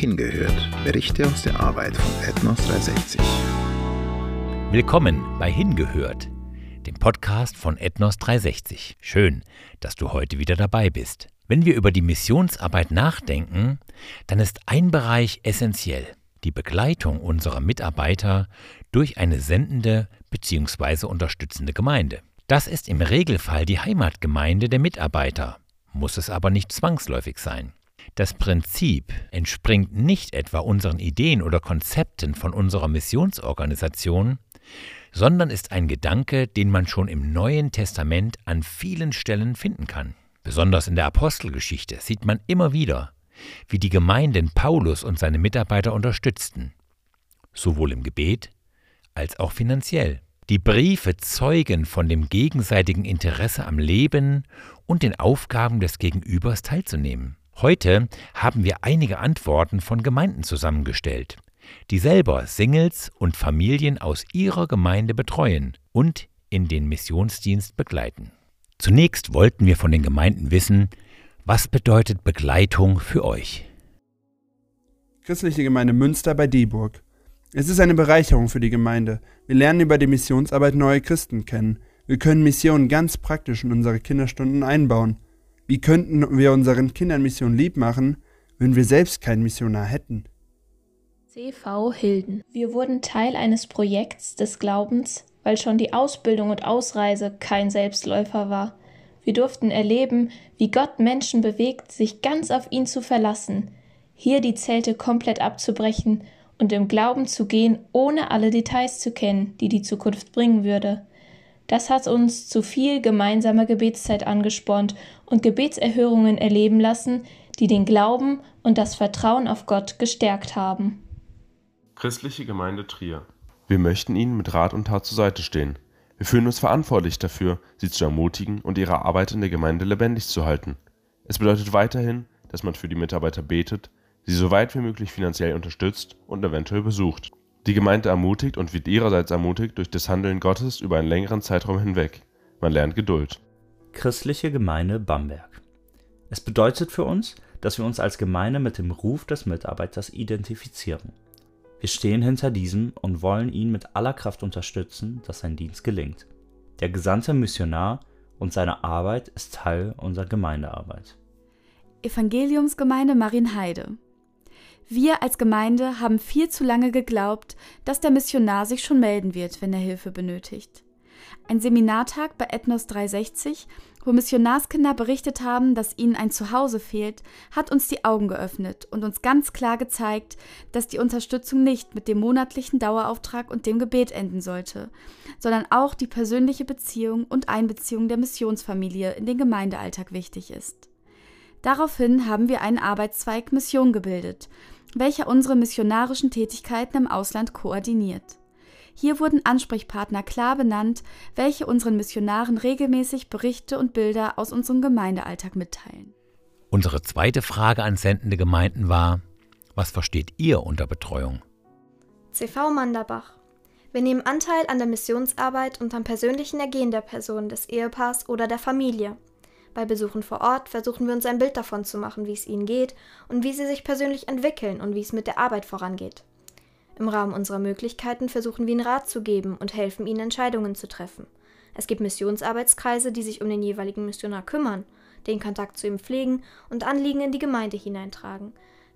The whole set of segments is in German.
Hingehört. Berichte aus der Arbeit von Ethnos 360. Willkommen bei Hingehört, dem Podcast von Ethnos 360. Schön, dass du heute wieder dabei bist. Wenn wir über die Missionsarbeit nachdenken, dann ist ein Bereich essentiell, die Begleitung unserer Mitarbeiter durch eine sendende bzw. unterstützende Gemeinde. Das ist im Regelfall die Heimatgemeinde der Mitarbeiter, muss es aber nicht zwangsläufig sein. Das Prinzip entspringt nicht etwa unseren Ideen oder Konzepten von unserer Missionsorganisation, sondern ist ein Gedanke, den man schon im Neuen Testament an vielen Stellen finden kann. Besonders in der Apostelgeschichte sieht man immer wieder, wie die Gemeinden Paulus und seine Mitarbeiter unterstützten, sowohl im Gebet als auch finanziell. Die Briefe zeugen von dem gegenseitigen Interesse am Leben und den Aufgaben des Gegenübers teilzunehmen. Heute haben wir einige Antworten von Gemeinden zusammengestellt, die selber Singles und Familien aus ihrer Gemeinde betreuen und in den Missionsdienst begleiten. Zunächst wollten wir von den Gemeinden wissen, was bedeutet Begleitung für euch? Christliche Gemeinde Münster bei Dieburg. Es ist eine Bereicherung für die Gemeinde. Wir lernen über die Missionsarbeit neue Christen kennen. Wir können Missionen ganz praktisch in unsere Kinderstunden einbauen. Wie könnten wir unseren Kindern Mission lieb machen, wenn wir selbst keinen Missionar hätten? CV Hilden. Wir wurden Teil eines Projekts des Glaubens, weil schon die Ausbildung und Ausreise kein Selbstläufer war. Wir durften erleben, wie Gott Menschen bewegt, sich ganz auf ihn zu verlassen, hier die Zelte komplett abzubrechen und im Glauben zu gehen, ohne alle Details zu kennen, die die Zukunft bringen würde. Das hat uns zu viel gemeinsamer Gebetszeit angespornt und Gebetserhörungen erleben lassen, die den Glauben und das Vertrauen auf Gott gestärkt haben. Christliche Gemeinde Trier. Wir möchten Ihnen mit Rat und Tat zur Seite stehen. Wir fühlen uns verantwortlich dafür, Sie zu ermutigen und Ihre Arbeit in der Gemeinde lebendig zu halten. Es bedeutet weiterhin, dass man für die Mitarbeiter betet, sie so weit wie möglich finanziell unterstützt und eventuell besucht. Die Gemeinde ermutigt und wird ihrerseits ermutigt durch das Handeln Gottes über einen längeren Zeitraum hinweg. Man lernt Geduld. Christliche Gemeinde Bamberg. Es bedeutet für uns, dass wir uns als Gemeinde mit dem Ruf des Mitarbeiters identifizieren. Wir stehen hinter diesem und wollen ihn mit aller Kraft unterstützen, dass sein Dienst gelingt. Der gesandte Missionar und seine Arbeit ist Teil unserer Gemeindearbeit. Evangeliumsgemeinde Marienheide wir als Gemeinde haben viel zu lange geglaubt, dass der Missionar sich schon melden wird, wenn er Hilfe benötigt. Ein Seminartag bei Ethnos 360, wo Missionarskinder berichtet haben, dass ihnen ein Zuhause fehlt, hat uns die Augen geöffnet und uns ganz klar gezeigt, dass die Unterstützung nicht mit dem monatlichen Dauerauftrag und dem Gebet enden sollte, sondern auch die persönliche Beziehung und Einbeziehung der Missionsfamilie in den Gemeindealltag wichtig ist. Daraufhin haben wir einen Arbeitszweig Mission gebildet welcher unsere missionarischen Tätigkeiten im Ausland koordiniert. Hier wurden Ansprechpartner klar benannt, welche unseren Missionaren regelmäßig Berichte und Bilder aus unserem Gemeindealltag mitteilen. Unsere zweite Frage an sendende Gemeinden war, was versteht ihr unter Betreuung? CV Manderbach. Wir nehmen Anteil an der Missionsarbeit und am persönlichen Ergehen der Person, des Ehepaars oder der Familie. Bei Besuchen vor Ort versuchen wir uns ein Bild davon zu machen, wie es ihnen geht und wie sie sich persönlich entwickeln und wie es mit der Arbeit vorangeht. Im Rahmen unserer Möglichkeiten versuchen wir ihnen Rat zu geben und helfen ihnen Entscheidungen zu treffen. Es gibt Missionsarbeitskreise, die sich um den jeweiligen Missionar kümmern, den Kontakt zu ihm pflegen und Anliegen in die Gemeinde hineintragen.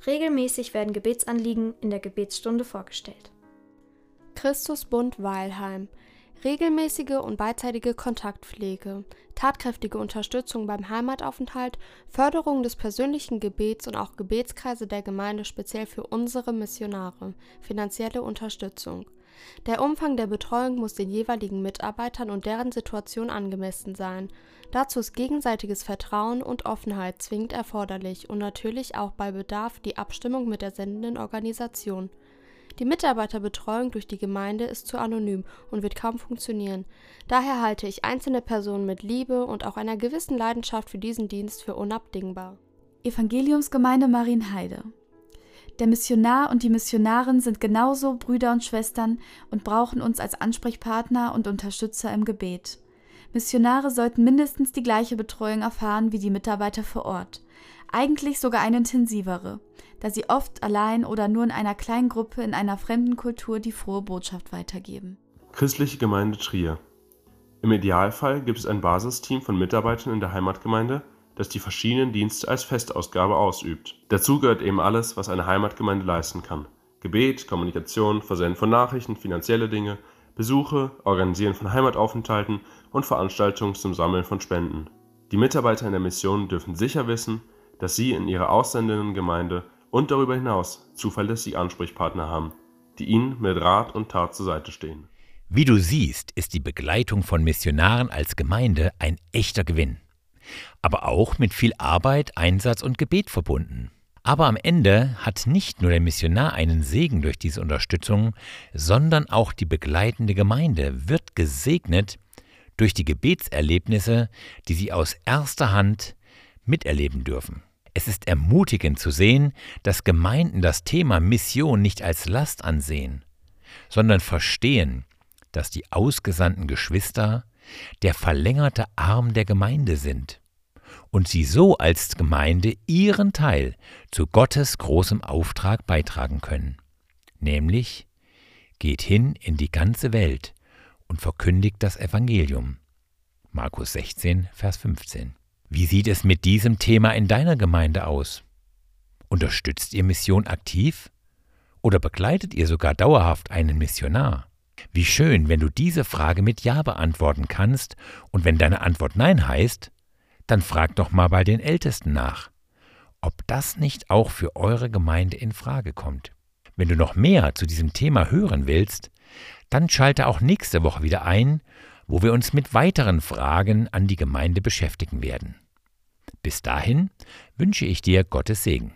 Regelmäßig werden Gebetsanliegen in der Gebetsstunde vorgestellt. Christusbund Weilheim regelmäßige und beidseitige Kontaktpflege, tatkräftige Unterstützung beim Heimataufenthalt, Förderung des persönlichen Gebets und auch Gebetskreise der Gemeinde speziell für unsere Missionare, finanzielle Unterstützung. Der Umfang der Betreuung muss den jeweiligen Mitarbeitern und deren Situation angemessen sein. Dazu ist gegenseitiges Vertrauen und Offenheit zwingend erforderlich und natürlich auch bei Bedarf die Abstimmung mit der sendenden Organisation. Die Mitarbeiterbetreuung durch die Gemeinde ist zu anonym und wird kaum funktionieren. Daher halte ich einzelne Personen mit Liebe und auch einer gewissen Leidenschaft für diesen Dienst für unabdingbar. Evangeliumsgemeinde Marienheide. Der Missionar und die Missionarin sind genauso Brüder und Schwestern und brauchen uns als Ansprechpartner und Unterstützer im Gebet. Missionare sollten mindestens die gleiche Betreuung erfahren wie die Mitarbeiter vor Ort. Eigentlich sogar eine intensivere, da sie oft allein oder nur in einer kleinen Gruppe in einer fremden Kultur die frohe Botschaft weitergeben. Christliche Gemeinde Trier. Im Idealfall gibt es ein Basisteam von Mitarbeitern in der Heimatgemeinde, das die verschiedenen Dienste als Festausgabe ausübt. Dazu gehört eben alles, was eine Heimatgemeinde leisten kann. Gebet, Kommunikation, Versenden von Nachrichten, finanzielle Dinge, Besuche, Organisieren von Heimataufenthalten und Veranstaltungen zum Sammeln von Spenden. Die Mitarbeiter in der Mission dürfen sicher wissen, dass sie in ihrer aussendenden Gemeinde und darüber hinaus zuverlässige Ansprechpartner haben, die ihnen mit Rat und Tat zur Seite stehen. Wie du siehst, ist die Begleitung von Missionaren als Gemeinde ein echter Gewinn. Aber auch mit viel Arbeit, Einsatz und Gebet verbunden. Aber am Ende hat nicht nur der Missionar einen Segen durch diese Unterstützung, sondern auch die begleitende Gemeinde wird gesegnet durch die Gebetserlebnisse, die sie aus erster Hand miterleben dürfen. Es ist ermutigend zu sehen, dass Gemeinden das Thema Mission nicht als Last ansehen, sondern verstehen, dass die ausgesandten Geschwister der verlängerte Arm der Gemeinde sind und sie so als Gemeinde ihren Teil zu Gottes großem Auftrag beitragen können, nämlich geht hin in die ganze Welt und verkündigt das Evangelium. Markus 16, Vers 15. Wie sieht es mit diesem Thema in deiner Gemeinde aus? Unterstützt ihr Mission aktiv? Oder begleitet ihr sogar dauerhaft einen Missionar? Wie schön, wenn du diese Frage mit Ja beantworten kannst und wenn deine Antwort Nein heißt, dann frag doch mal bei den Ältesten nach, ob das nicht auch für eure Gemeinde in Frage kommt. Wenn du noch mehr zu diesem Thema hören willst, dann schalte auch nächste Woche wieder ein, wo wir uns mit weiteren Fragen an die Gemeinde beschäftigen werden. Bis dahin wünsche ich dir Gottes Segen.